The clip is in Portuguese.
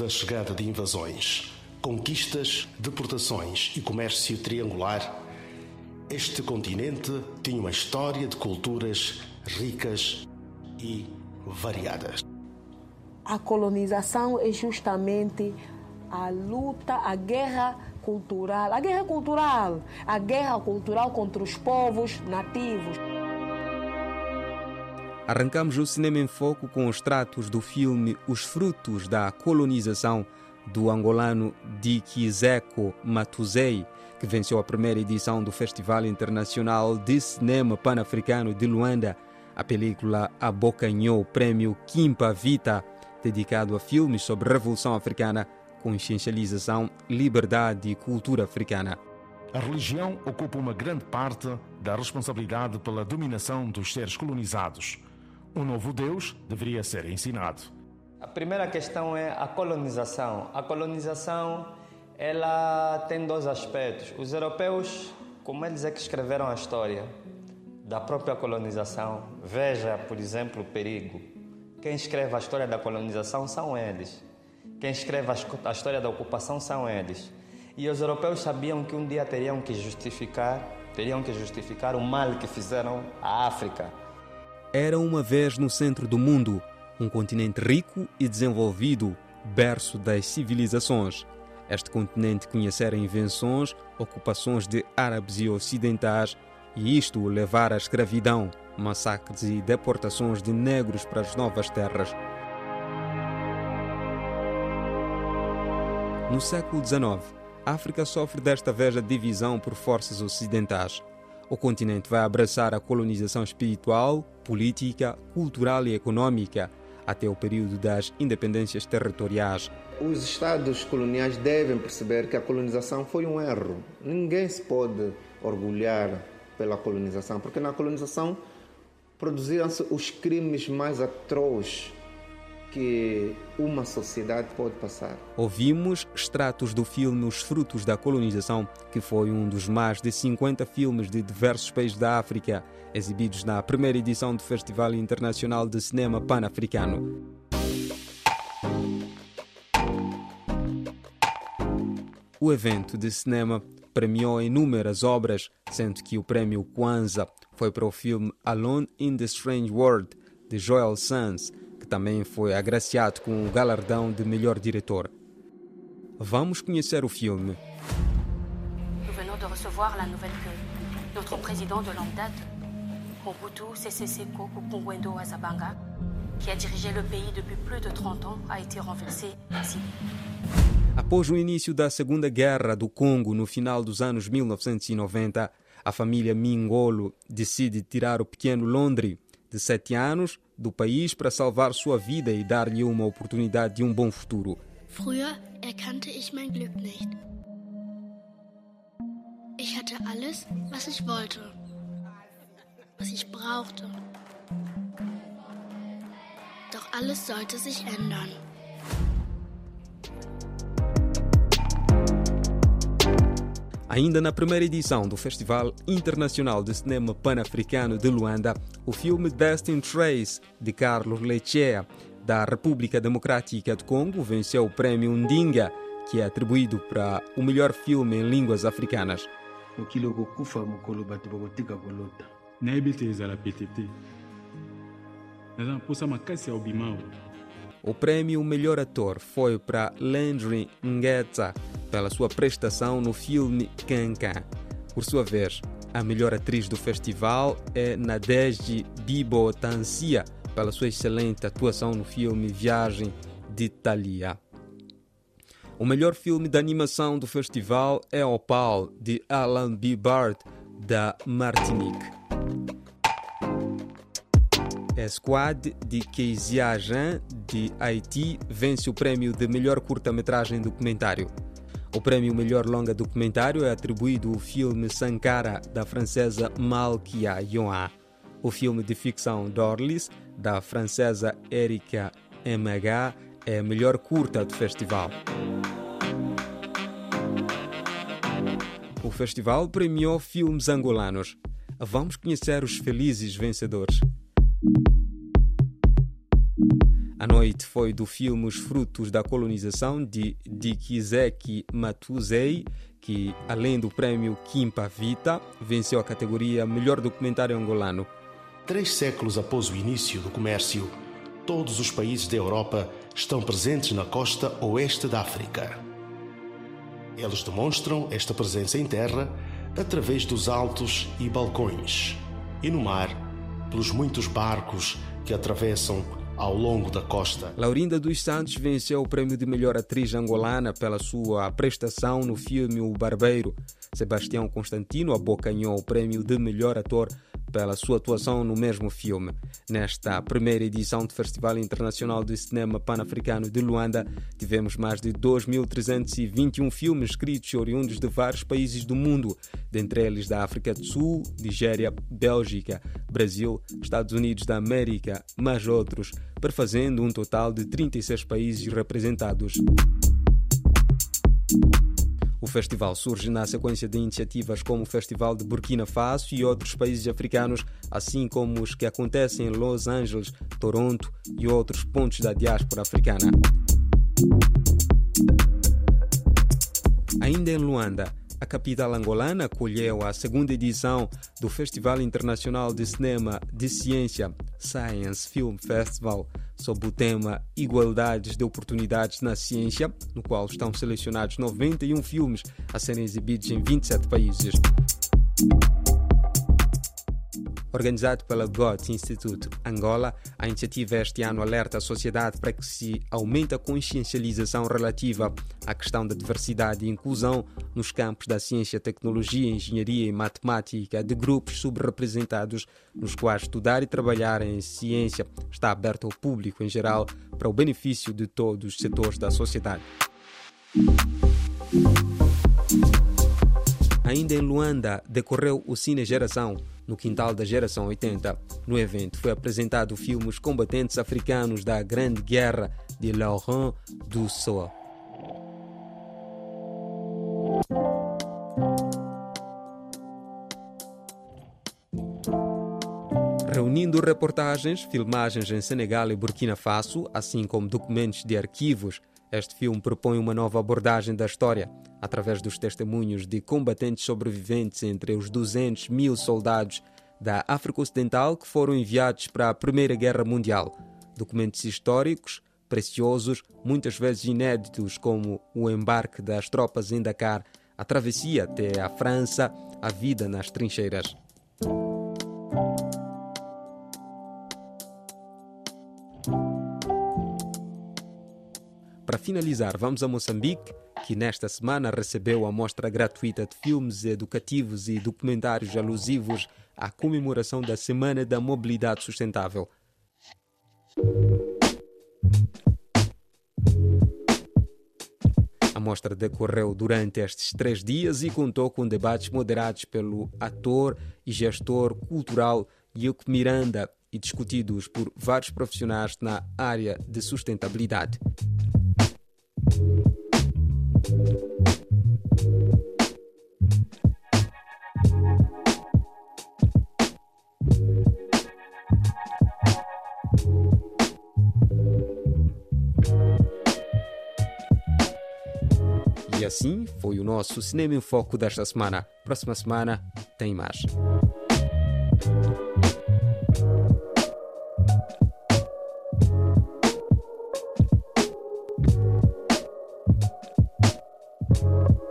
da chegada de invasões, conquistas, deportações e comércio triangular, este continente tinha uma história de culturas ricas e variadas. A colonização é justamente a luta, a guerra cultural, a guerra cultural, a guerra cultural contra os povos nativos. Arrancamos o cinema em foco com os tratos do filme Os Frutos da Colonização do angolano Dikizeko Matuzei, que venceu a primeira edição do Festival Internacional de Cinema Pan-Africano de Luanda. A película abocanhou o prêmio Kimpa Vita, dedicado a filmes sobre Revolução Africana, consciencialização, liberdade e cultura africana. A religião ocupa uma grande parte da responsabilidade pela dominação dos seres colonizados. Um novo Deus deveria ser ensinado. A primeira questão é a colonização. A colonização ela tem dois aspectos. Os europeus, como eles é que escreveram a história da própria colonização, veja, por exemplo, o perigo. Quem escreve a história da colonização são eles. Quem escreve a história da ocupação são eles. E os europeus sabiam que um dia teriam que justificar, teriam que justificar o mal que fizeram à África era uma vez no centro do mundo, um continente rico e desenvolvido, berço das civilizações. Este continente conhecera invenções, ocupações de árabes e ocidentais, e isto levar à escravidão, massacres e deportações de negros para as novas terras. No século XIX, a África sofre desta vez a divisão por forças ocidentais o continente vai abraçar a colonização espiritual, política, cultural e econômica até o período das independências territoriais. Os estados coloniais devem perceber que a colonização foi um erro. Ninguém se pode orgulhar pela colonização, porque na colonização produziram-se os crimes mais atrozes que uma sociedade pode passar. Ouvimos extratos do filme Os Frutos da Colonização, que foi um dos mais de 50 filmes de diversos países da África, exibidos na primeira edição do Festival Internacional de Cinema Pan-Africano. O evento de cinema premiou inúmeras obras, sendo que o prêmio Kwanzaa foi para o filme Alone in the Strange World, de Joel Sands, também foi agraciado com o galardão de melhor diretor. Vamos conhecer o filme. Nous venons de recevoir la nouvelle que notre président de longue date, Mobutu Sese Seko Azabanga, qui a dirigé le pays depuis plus de 30 ans, a été renversé ici. Após o início da Segunda Guerra do Congo no final dos anos 1990, a família Mingolo decide tirar o pequeno Londres, de 7 anos, do país para salvar sua vida e dar-lhe uma oportunidade de um bom futuro. Früher erkannte ich mein Glück nicht. Ich hatte alles, was ich wollte, was ich brauchte. Doch alles sollte sich ändern. Ainda na primeira edição do Festival Internacional de Cinema Pan-Africano de Luanda, o filme Destin Trace, de Carlos Lechea, da República Democrática do Congo, venceu o prêmio Ndinga, que é atribuído para o melhor filme em línguas africanas. O prêmio Melhor Ator foi para Landry Ngeta pela sua prestação no filme Cancan. Por sua vez, a melhor atriz do festival é Nadege Bibo Tancia pela sua excelente atuação no filme Viagem de Thalia. O melhor filme de animação do festival é Opal, de Alan B. Bart, da Martinique. Squad de Kezia Jean, de Haiti, vence o prêmio de melhor curta-metragem documentário. O prêmio Melhor Longa Documentário é atribuído ao filme Sankara, da francesa Malkia Yoa. O filme de ficção Dorlis, da francesa Erika MH, é a melhor curta do festival. O festival premiou filmes angolanos. Vamos conhecer os felizes vencedores. A noite foi do filme Os Frutos da Colonização de Dikizeki Matuzei, que, além do prêmio Kimpa Vita, venceu a categoria Melhor Documentário Angolano. Três séculos após o início do comércio, todos os países da Europa estão presentes na costa oeste da África. Eles demonstram esta presença em terra através dos altos e balcões, e no mar, pelos muitos barcos que atravessam ao longo da costa. Laurinda dos Santos venceu o prêmio de melhor atriz angolana pela sua prestação no filme O Barbeiro. Sebastião Constantino abocanhou o prêmio de melhor ator pela sua atuação no mesmo filme. Nesta primeira edição do Festival Internacional de Cinema Pan-Africano de Luanda, tivemos mais de 2.321 filmes escritos oriundos de vários países do mundo, dentre eles da África do Sul, Nigéria, Bélgica, Brasil, Estados Unidos da América, mais outros, perfazendo um total de 36 países representados. O festival surge na sequência de iniciativas como o Festival de Burkina Faso e outros países africanos, assim como os que acontecem em Los Angeles, Toronto e outros pontos da diáspora africana. Ainda em Luanda, a capital angolana acolheu a segunda edição do Festival Internacional de Cinema de Ciência Science Film Festival, sob o tema Igualdades de Oportunidades na Ciência, no qual estão selecionados 91 filmes a serem exibidos em 27 países. Organizado pela GOT Institute Angola, a iniciativa este ano alerta a sociedade para que se aumente a consciencialização relativa à questão da diversidade e inclusão nos campos da ciência, tecnologia, engenharia e matemática de grupos subrepresentados, nos quais estudar e trabalhar em ciência está aberto ao público em geral para o benefício de todos os setores da sociedade. Ainda em Luanda, decorreu o Cine Geração, no quintal da Geração 80. No evento foi apresentado o filme Os Combatentes Africanos da Grande Guerra de Laurent Dussault. Reunindo reportagens, filmagens em Senegal e Burkina Faso, assim como documentos de arquivos, este filme propõe uma nova abordagem da história, através dos testemunhos de combatentes sobreviventes entre os 200 mil soldados da África Ocidental que foram enviados para a Primeira Guerra Mundial. Documentos históricos preciosos, muitas vezes inéditos, como o embarque das tropas em Dakar, a travessia até a França, a vida nas trincheiras. Para finalizar, vamos a Moçambique, que nesta semana recebeu a mostra gratuita de filmes educativos e documentários alusivos à comemoração da Semana da Mobilidade Sustentável. A mostra decorreu durante estes três dias e contou com debates moderados pelo ator e gestor cultural Yuko Miranda e discutidos por vários profissionais na área de sustentabilidade. E assim foi o nosso Cinema em Foco desta semana. Próxima semana tem mais. You.